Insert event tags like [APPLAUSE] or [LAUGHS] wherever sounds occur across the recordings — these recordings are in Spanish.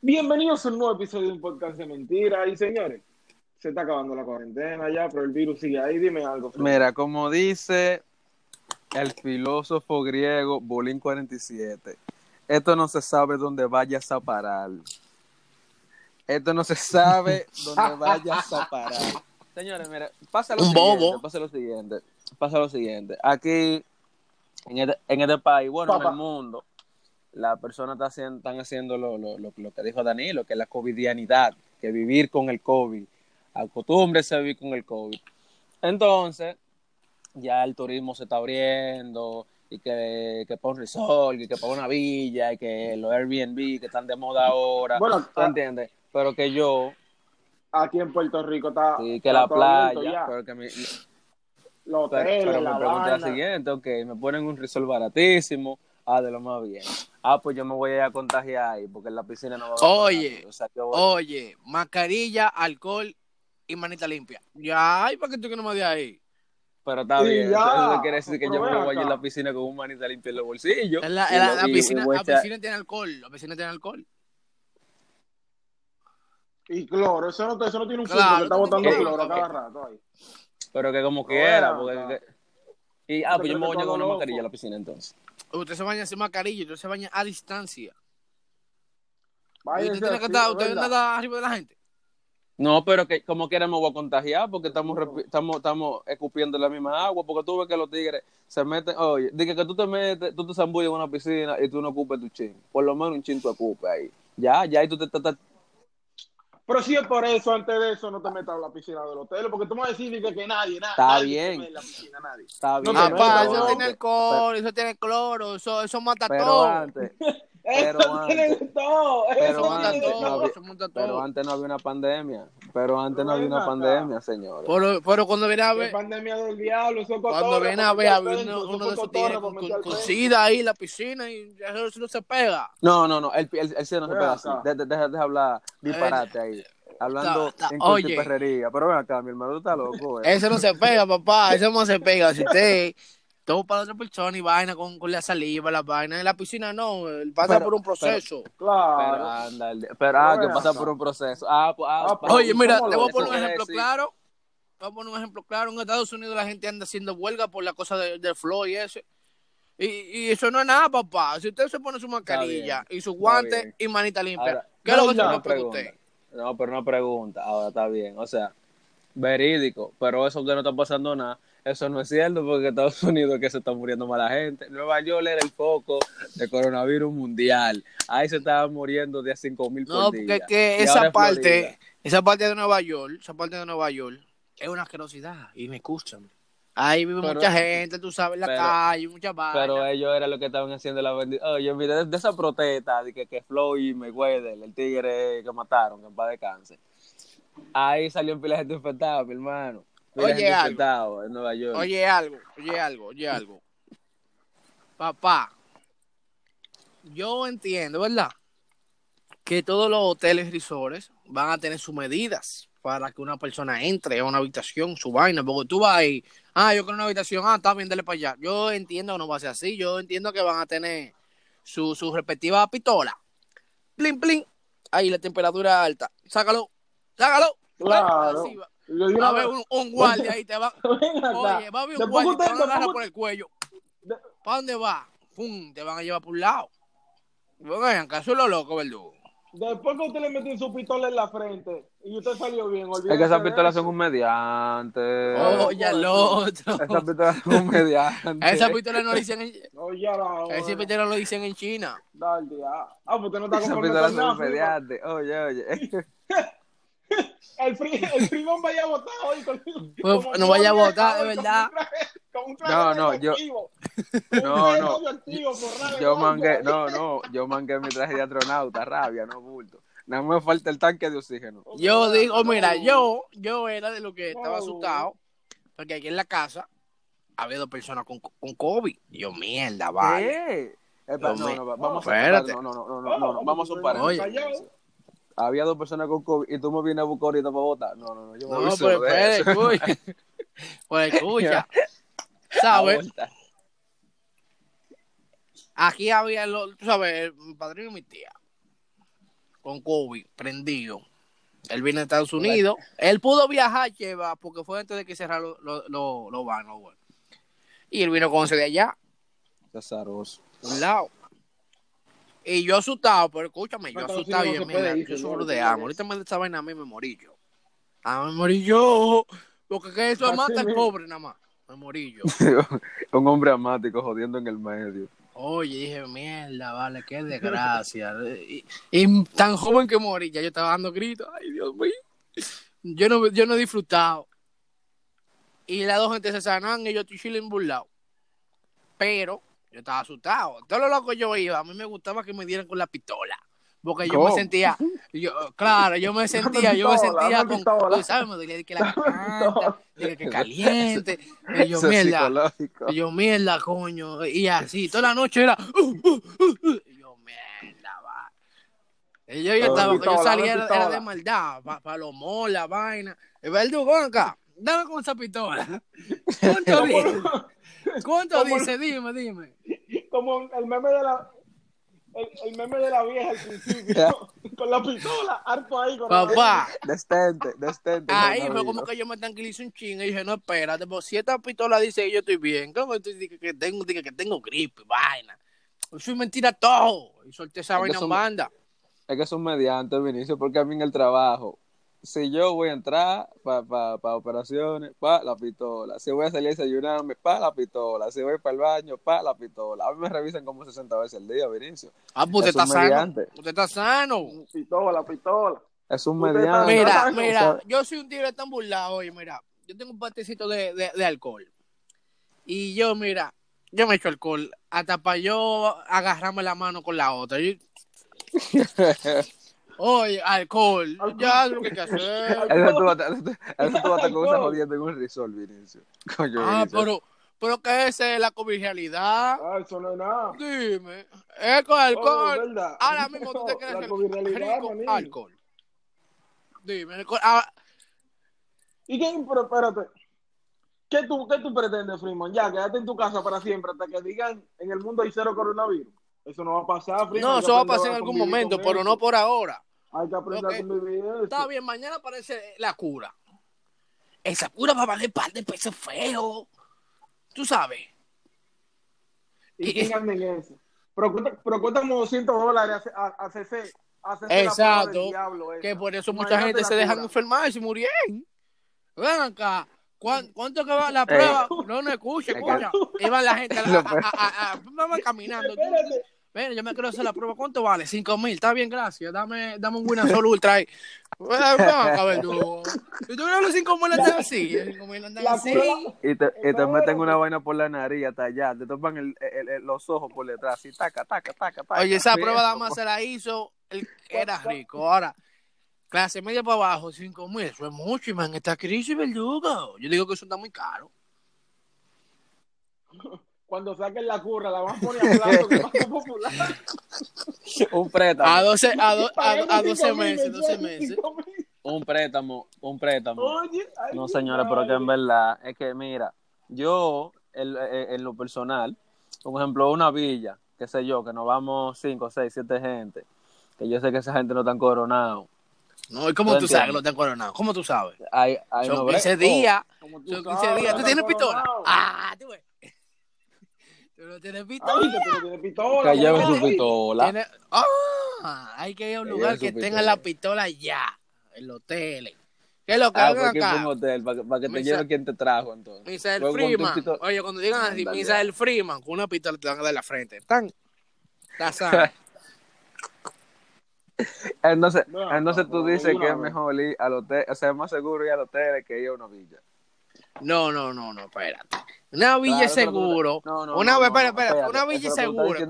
Bienvenidos a un nuevo episodio de un podcast de mentira. Y señores, se está acabando la cuarentena ya, pero el virus sigue ahí. Dime algo. Fred. Mira, como dice el filósofo griego Bolín 47, esto no se sabe dónde vayas a parar. Esto no se sabe dónde [LAUGHS] vayas a parar. Señores, mira, pasa lo Un siguiente, bobo. pasa lo siguiente, pasa lo siguiente. Aquí, en este, en este país, bueno, en el mundo, las personas están haciendo, están haciendo lo, lo, lo, lo que dijo Danilo, que es la covidianidad, que vivir con el COVID, acostúmbrese a vivir con el COVID. Entonces, ya el turismo se está abriendo, y que, que para un resort, y que para una villa, y que los Airbnb que están de moda ahora, Bueno, ¿tú entiendes? Pero que yo, aquí en Puerto Rico está. sí, que está la playa, ya. pero que mi, Los pero, hoteles, pero la me pregunta la siguiente, ok, me ponen un resort baratísimo, ah, de lo más bien. Ah, pues yo me voy a ir a contagiar ahí, porque en la piscina no va a haber Oye, o sea, voy- Oye, mascarilla, alcohol y manita limpia. Ya, ay, ¿para qué tú que no me de ahí? pero está Sí, bien, ya, eso eso quiere decir que pero yo me voy a ir a la piscina con un manita limpia en los bolsillos. En la, y en la- lo- la y- y piscina, la echar- piscina tiene alcohol. La piscina tiene alcohol. Y cloro, eso no, eso no tiene un Claro, filtro que está botando tienes- cloro a cada rato ahí. Pero que como quiera, porque... que- Y, ah, Yo pues yo me que voy a con una mascarilla a la piscina entonces. Usted se baña sin mascarilla, usted se baña a distancia. Usted tiene que estar, usted arriba de la gente. No, pero que como quiera me voy a contagiar porque estamos estamos estamos escupiendo la misma agua porque tú ves que los tigres se meten, oye, dije que tú te metes, tú te zambulles en una piscina y tú no ocupes tu chin, por lo menos un chin tú ocupes ahí. Ya, ya ahí tú te estás Pero si es por eso, antes de eso, no te metas a la piscina del hotel, porque tú me vas a decir que, que nadie, na- Está nadie bien. se mete en la piscina, nadie. está No bien. te Ah, metas, pa, pero eso tiene alcohol, eso tiene cloro, eso, eso mata pero todo. antes, [LAUGHS] Pero Eso tiene antes- de todo, pero eso tiene antes, no todo, había- eso mata pero todo. antes no había una pandemia, pero antes no había una acá. pandemia, señores. Pero, pero cuando viene a ¿Qué ver, pandemia del diablo, eso es cuando viene a ver, había uno, uno eso de es esos para con, con, sida ahí en la piscina y eso, no se pega. No, no, no, el, el, el cielo no se pega así. Deja, deja, deja hablar disparate ahí. Hablando ta- ta- en oye. perrería. Pero ven acá, mi hermano, tú estás loco. eh. Eso no se pega, papá. Eso no se pega. Si usted todo para otra persona y vaina con, con la saliva, la vaina en la piscina, no. Él pasa Pero- por un proceso. Pero Claro. pero ah, que pasa por un proceso. Ah, pues, ah, Ah, pero- Oye, mira, ¿cómo te voy a poner un ejemplo decir- claro. Te voy a poner un ejemplo claro. En Estados Unidos la gente anda haciendo huelga por la cosa de- del flow y ese. Y, y eso no es nada, papá. Si usted se pone su mascarilla y su guante y manita limpia, Ahora, ¿qué es lo que se no, le Una pregunta usted? No, pero una pregunta. Ahora está bien. O sea, verídico. Pero eso que no está pasando nada. Eso no es cierto porque Estados Unidos es que se está muriendo más la gente. Nueva York era el foco de coronavirus mundial. Ahí se estaban muriendo de a 5 mil No, por día. porque que esa es parte, esa parte de Nueva York, esa parte de Nueva York, es una asquerosidad. Y me escuchan. Ahí vive Pero- mucha gente, tú sabes, en la pero- calle, mucha vaina. Pero ellos eran los que estaban haciendo la bendición. Oye, mire, de, de esa protesta de que, que Floyd y Mayweather, el tigre que mataron, que en paz descanse. Ahí salió en pila de gente infectada, mi hermano. Oye, algo. infectada en Nueva York. Oye algo, oye algo, oye algo. Papá, yo entiendo, ¿verdad? Que todos los hoteles y resorts van a tener sus medidas para que una persona entre a una habitación, su vaina, porque tú vas ahí, ah, yo quiero una habitación, ah, está bien, dale para allá. Yo entiendo que no va a ser así, yo entiendo que van a tener su, su respectiva pistola. Plin, plin, ahí la temperatura alta, sácalo, sácalo. Claro. Va. A haber un, un [LAUGHS] guardia ahí, te va. [LAUGHS] Oye, va a haber un Después guardia te van a agarrar por el cuello. de- ¿Para dónde va? ¡Pum! Te van a llevar por un lado. Vengan, acaso es lo loco, verdugo. Después que usted le metió su pistola en la frente y usted salió bien, Es que esas pistolas son un mediante. Oh, ya el otro. Esas pistolas son un mediante. Esa pistola no lo dicen en, [LAUGHS] Oye, ahora. esa pistola lo dicen en China. Dale, ah. Ah, pues usted no está Esas pistolas son un mediante. Oye, oye. El, fri el vaya a votar hoy con Pues, no vaya a votar, de con un verdad. traje- con un traje No, no, yo- [LAUGHS] No, no. Yo mangué, no, no, yo mangué mi traje de astronauta, rabia, no bulto. Nada más me falta el tanque de oxígeno. Yo digo, No. mira, yo, yo era de lo que estaba No. asustado. Porque aquí en la casa había dos personas con, con COVID. Y yo, mierda, vale. ¿Qué? No, no, va- vamos a Espérate. no, no, no, no, no, no, no, vamos a Oye. Había dos personas con COVID y tú me vienes a buscar ahorita para votar. No, no, no, yo voy No, solo pero eso. escucha. [LAUGHS] Pues escucha. ¿Sabes? Aquí había, lo, tú sabes, mi padrino y mi tía. con COVID, prendido. Él viene de Estados Unidos. Él pudo viajar, lleva, porque fue antes de que cerraran los lo, lo, lo vanos, güey. Y él vino con ese de allá, Azaroso. un lado. Y yo asustado, pero escúchame, yo No, asustado, Unidos yo, no mira, ir, yo sufro de hambre. Ahorita me da esa vaina a mí me morí yo. Ah, me morí yo. Porque que eso [LAUGHS] mata al pobre nada más. Me morí yo. [LAUGHS] Un hombre amático jodiendo en el medio. Oye, dije, mierda, vale, qué desgracia. [LAUGHS] Y, y tan joven que morí, ya yo estaba dando gritos. Ay, Dios mío. Yo no, yo no he disfrutado. Y las dos gente se sanan y yo estoy chilling burlado. Pero yo estaba asustado. Todo lo loco yo iba, a mí me gustaba que me dieran con la pistola. Porque yo ¿Cómo? me sentía, yo, claro, yo me [LAUGHS] sentía, yo me sentía con, tú sabes, me dolía de que la [LAUGHS] de que caliente. Y yo, mierda, y yo, mierda, coño. Y así, toda la noche era. uh, uh, uh. Y yo, mierda, va. Y yo, yo estaba, yo salía era, era de maldad, moles, la vaina. El verdugo, acá, dame con esa pistola. [LAUGHS] ¿Cuánto dice? Dime, dime. Como el meme de la. El, el meme de la vieja al principio, [LAUGHS] con la pistola, harto ahí. Con la- Papá, Destente, destente. ahí fue como que yo me tranquilicé un ching y dije, no, espérate, pues si esta pistola dice que yo estoy bien, ¿cómo tú dices que tengo, dices que tengo gripe, vaina? Eso es mentira todo. Y solté esa Es vaina en son- banda. Es que es un mediante, Vinicio, porque a mí en el trabajo, si yo voy a entrar para pa, pa operaciones, pa la pistola. Si voy a salir a desayunarme, pa la pistola. Si voy para el baño, pa la pistola. A mí me revisan como 60 veces al día, Vinicio. Ah, pues usted Es está sano. Usted está sano. Pistola, pistola. Es un está- Mira, mira, yo soy un tigre tan burlado, oye, mira, yo tengo un patecito de, de, de alcohol. Y yo, mira, yo me echo alcohol hasta para yo agarrarme la mano con la otra. Yo- [LAUGHS] oye, alcohol, ya es lo que hay que hacer. Eso tú vas a- estar con esa jodiendo en un resort, Vinicio. [LAUGHS] Coño, Ah, Vinicio. pero, pero que esa es la comercialidad. Ah, eso no es nada. Dime, es con Oh, alcohol. ¿verdad? Ahora mismo tú te [LAUGHS] covirrealidad, rico manín. alcohol. Dime, alcohol. Ah, ¿Y qué? Pero espérate. ¿Qué tú, ¿Qué tú pretendes, Freeman? Ya, quédate en tu casa para siempre hasta que digan en el mundo hay cero coronavirus. Eso no va a pasar, Freeman. no, eso va a pasar en algún momento, pero no por ahora. Hay que aprender Ok. a convivir eso. Está bien, mañana aparece la cura. Esa cura va a valer par de pesos feos. Tú sabes. ¿Y quién anda en eso? Pero, cuesta- pero cuesta como 200 dólares hacerse- Exacto. diablo. Que por eso mucha Imagínate gente se dejan enfermar y se murieron. Ven acá. ¿Cuán- ¿Cuánto que va la prueba? No, no escucha, escucha. Iban la gente a, [LAUGHS] a, a, a- a- van caminando. Espérate. Ven, yo me quiero hacer la prueba. ¿Cuánto vale? Cinco mil. Está bien, gracias. Dame, dame un Winazol Ultra ahí. Acá, verdugo. ¿Y tú los cinco mil andan así? Los cinco mil andan La así. cura- Y te, y te meten una vaina por la nariz hasta allá, te topan el, el- el- los ojos por detrás, y taca, taca, taca, taca. Oye, esa prueba nada más se la hizo el que era rico. Ahora, clase media para abajo, cinco mil. Eso es mucho, y man. Esta crisis, verdugo. Yo digo que eso está muy caro. [LAUGHS] Cuando saquen la curra, la van a poner a plato que va a ser popular. Un préstamo, A 12, a, do- a, a 12 cinco mil meses, 12 mensuales, meses. un préstamo, un préstamo. Oye, ay, No, señores, pero que en verdad es que, mira, yo, en, en- lo personal, por ejemplo, una villa, qué sé yo, que nos vamos 5, 6, 7 gente, que yo sé que esa gente no están coronados. No, ¿y cómo tú sabes que lo están coronado? ¿Cómo tú sabes? Hay, hay Son no bre- 15 días. Son sabes, 15 días. ¿Tú está tienes pistola? coronado. Ah, tú ves. No tienes Ay, pistola. que que. Tiene- Ah, hay que ir a un Que lugar que tenga pistola. la pistola ya. En los hoteles. ¿Qué es lo que Ah, un acá? hotel, para que, para que te Misa- lleve quien te trajo, entonces. Con tu Freeman. pistola- Oye, cuando digan así, Ándale. Misael Freeman, con una pistola te van a dar la frente. Tan. Está. [LAUGHS] Entonces, No, entonces no, tú no, dices que es mejor ir al hotel, o sea, es más seguro ir al hotel que ir a una villa. No, no, no, no, espérate. Una villa es Claro, pero seguro. No, no, una no, espera, espera. espérate, Una villa segura.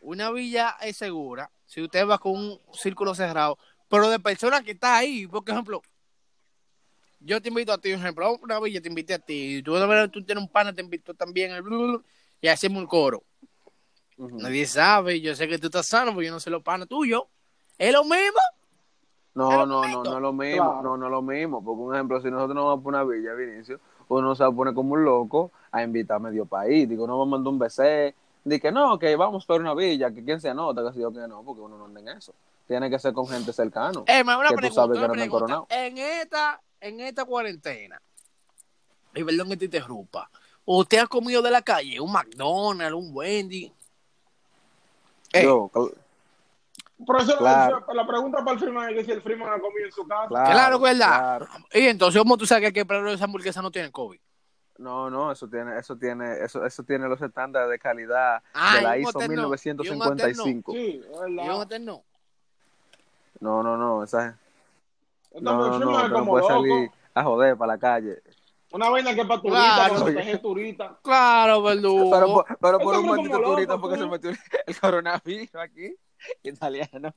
Una villa es segura si usted va con un círculo cerrado, pero de personas que está ahí. Por ejemplo, yo te invito a ti, por ejemplo, una villa te invité a ti, y tú, tú tienes un pana, te invito también, y hacemos un coro. Nadie sabe, yo sé que tú estás sano, porque yo no sé los panas tuyos. ¿Es lo mismo? No, no, no, no es lo mismo, Claro. no, no es lo mismo, porque un ejemplo, si nosotros nos vamos a poner una villa, Vinicio, uno se va a poner como un loco a invitar a medio país, digo, no vamos a mandar un BC, di que no, que vamos para una villa, que quién se anota, que si yo que no, porque uno no anda en eso. tiene que ser con gente cercana. Eh, una Que tú pregunta, sabes que una no pregunta. En esta, en esta cuarentena, y perdón que te interrumpa, ¿usted ha comido de la calle? ¿Un McDonald's, un Wendy? Eh, Yo, cl- Por eso Claro. la pregunta para el Freeman es que si el Freeman ha comido en su casa. claro, Claro, ¿verdad? claro. Y entonces, ¿cómo tú sabes que el de esa hamburguesa no tiene COVID? No, no, eso tiene, eso tiene, eso, eso tiene los estándares de calidad Ah, de la ISO no. Y un hotel no. 1955. Sí, es Y un hotel no. No, no, no, esa no, no, no, no puedes loco. salir a joder para la calle. Una vaina que es para turistas, Claro. para proteger turistas. Claro, verdugo. Pero, por- pero por un loco, turista porque tú. se metió el coronavirus aquí, [LAUGHS] italiano.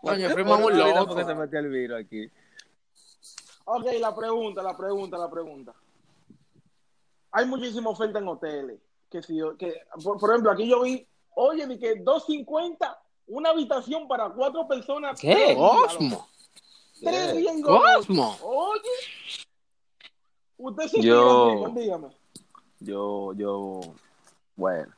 Coño, turista loco. porque se metió el virus aquí. Ok, la pregunta, la pregunta, la pregunta. Hay muchísima oferta en hoteles. Que si, que, por, por ejemplo, aquí yo vi, oye, de que 250, una habitación para cuatro personas. ¿Qué? Cosmo. Tres días en Cosmo. Oye. Usted se Yo- dígame. Yo, yo, bueno.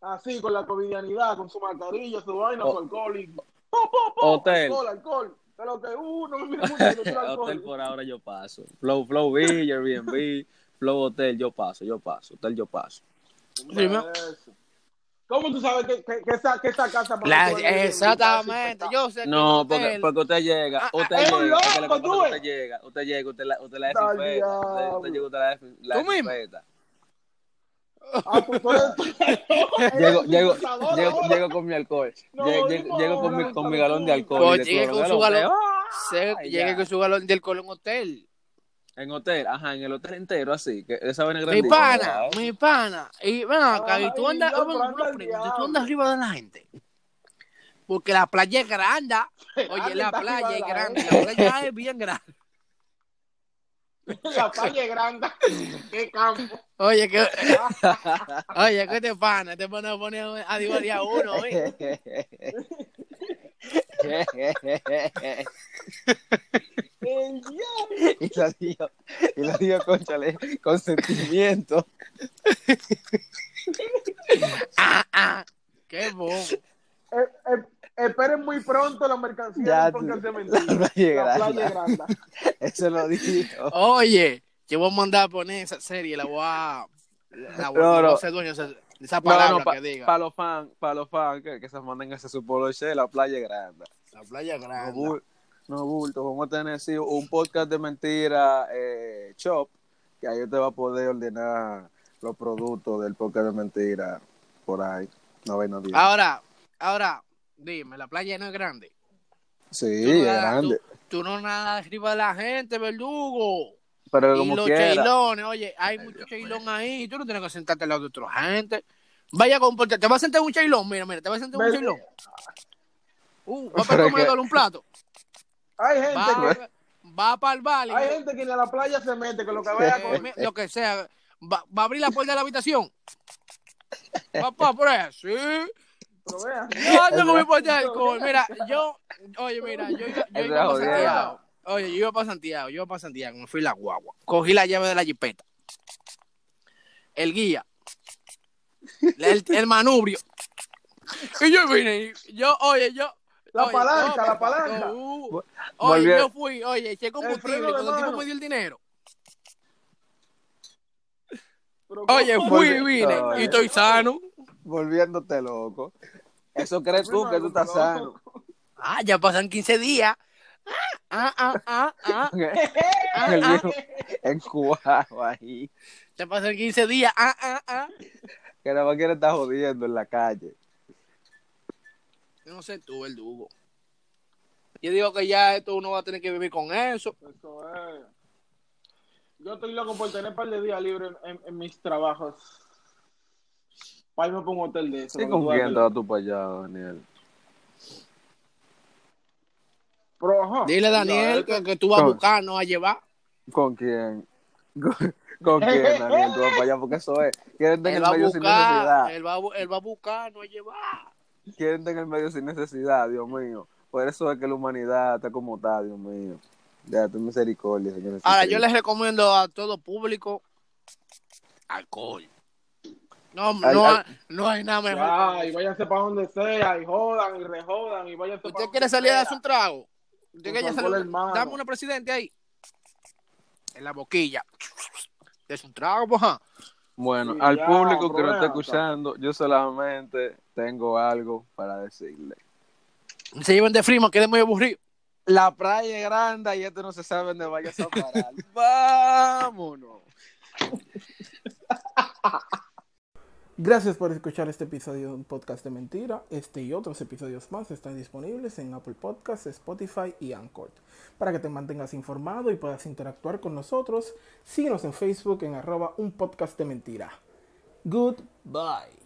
Así, con la covidianidad, con su mascarilla, su vaina, O- su alcohol y... ¡Po, po, po! Hotel. Alcohol, alcohol. Pero que, uh, no me [LAUGHS] mire mucho, alcohol. Hotel por ahora yo paso. Flow, Flow Beach, Airbnb, Flow Hotel yo paso, yo paso. Hotel yo paso. ¿Cómo tú sabes que, que, que esa, que esa casa... para La- exactamente. Yo sé que No, porque, porque usted llega, usted ah, un llega, loco, usted llega, usted llega, usted la, usted la desinfecta, usted, llega, usted la, la Tú mismo. desinfecta. Ah, tú, tú eres- [LAUGHS] Llego, llego, Desinfectador llego, ahora. llego con mi alcohol, No, llego, llego, llego con, mi, con mi galón de alcohol. Pues llegue con su galón. hotel. Se- Ay, llegue ya. con su galón de alcohol en un hotel. En hotel, ajá, en el hotel entero, así, que esa vaina Mi pana, ¿verdad? mi pana. Y ven acá, y tú andas, tú andas arriba de la gente. Porque la playa es grande. [LAUGHS] Oye, la playa es grande. La playa es bien grande. [LAUGHS] La calle grande. [LAUGHS] Qué campo. Oye, que. [LAUGHS] Oye, ¿qué te pana? Te van a poner a divadir a uno, ¿eh? El diablo. y lo digo, y lo digo, conchale, con sentimiento. Ah, ah. Qué bobo. Eh, eh, esperen muy pronto la mercancía Ya, del podcast de [LAUGHS] mentira. la playa La grande. playa grande. [LAUGHS] Eso lo dijo. Oye, yo voy a mandar a poner esa serie, la voy a. La voy, No, no, no. a ser dueño de esa- esa No, palabra no, para que diga. los fans, para los fans que, que se manden ese su polo che, la playa grande. La playa No, grande. bul- no bulto, vamos a tener sí, un podcast de mentira eh, shop, que ahí usted va a poder ordenar los productos del podcast de mentira por ahí. No bien. Ahora, ahora, dime, la playa no es grande. sí, Tú es grande. Tú, tú no nadas arriba de la gente, verdugo. Pero Y como los quiera. cheilones, oye, hay muchos cheilón ahí. Tú no tienes que sentarte al lado de otra gente. Vaya a comportarte. ¿Te vas a sentar en un cheilón? Mira, mira, te vas a sentar en un cheilón. Uh, va para comer que- un plato. Hay gente Va, que, va para el y- hay gente que ni a la playa se mete, que lo que vaya a comer. lo que sea. Va, va a abrir la puerta de la habitación. [LAUGHS] Papá, por eso, sí. Pero vean. [LAUGHS] Yo ando con mi puerta de alcohol. Mira, yo, oye, mira, yo, iba- yo Eso iba para. Santiago. Oye, yo iba para Santiago, yo iba para Santiago, me fui la guagua. Cogí la llave de la jipeta. El guía. El, el manubrio. Y yo vine, yo, oye, yo. La oye, palanca, no, la palanca. uh, oye, yo fui, oye, eché combustible de cuando el tipo me dio el dinero. Pero Oye, fui y vine, Oye. y estoy sano. Volviéndote loco. Eso crees tú que tú estás Loco. sano. Ah, ya pasan 15 días. Ah, ah, ah, ah, ah, [LAUGHS] El ah. viejo encuajo ahí. Ya pasan 15 días. Ah, ah, ah. Que nada más quiere estar jodiendo en la calle. Yo no sé tú, el Dugo. Yo digo que ya esto uno va a tener que vivir con eso. Eso es. Yo estoy loco por tener un par de días libres en, en- en mis trabajos. Para irme para un hotel de eso. ¿Y para con quién vas tú para allá, Daniel? Pero, ajá. Dile a Daniel Ya, que, que tú vas a buscar, no a llevar. ¿Con quién? ¿Con, con quién, [LAUGHS] Daniel? Tú vas para allá porque eso es. Quieren Él tener va el a medio sin buscar, necesidad. él va, a bu- él va a buscar, no a llevar. Quieren tener el medio sin necesidad, Dios mío. Por eso es que la humanidad está como está, Dios mío. Ya, tu misericordia, Señor. Ahora, yo les recomiendo a todo público alcohol. No, Ay, no, ay. no hay nada mejor. Ya, y váyanse para donde sea, y jodan, y rejodan, y váyanse ¿Usted quiere salir a darse un trago? ¿Usted quiere salir? Dame una presidente ahí. En la boquilla. Es un trago, pues. ajá. Bueno, Sí, al ya, público que nos problema, está escuchando, yo solamente tengo algo para decirle. Se llevan de frima, quedé muy aburrido. La playa es grande y esto no se sabe dónde vayas a parar. [LAUGHS] Vámonos. Gracias por escuchar este episodio de un podcast de mentira. Este y otros episodios más están disponibles en Apple Podcasts, Spotify y Anchor. Para que te mantengas informado y puedas interactuar con nosotros, síguenos en Facebook en arroba un podcast de mentira. Goodbye.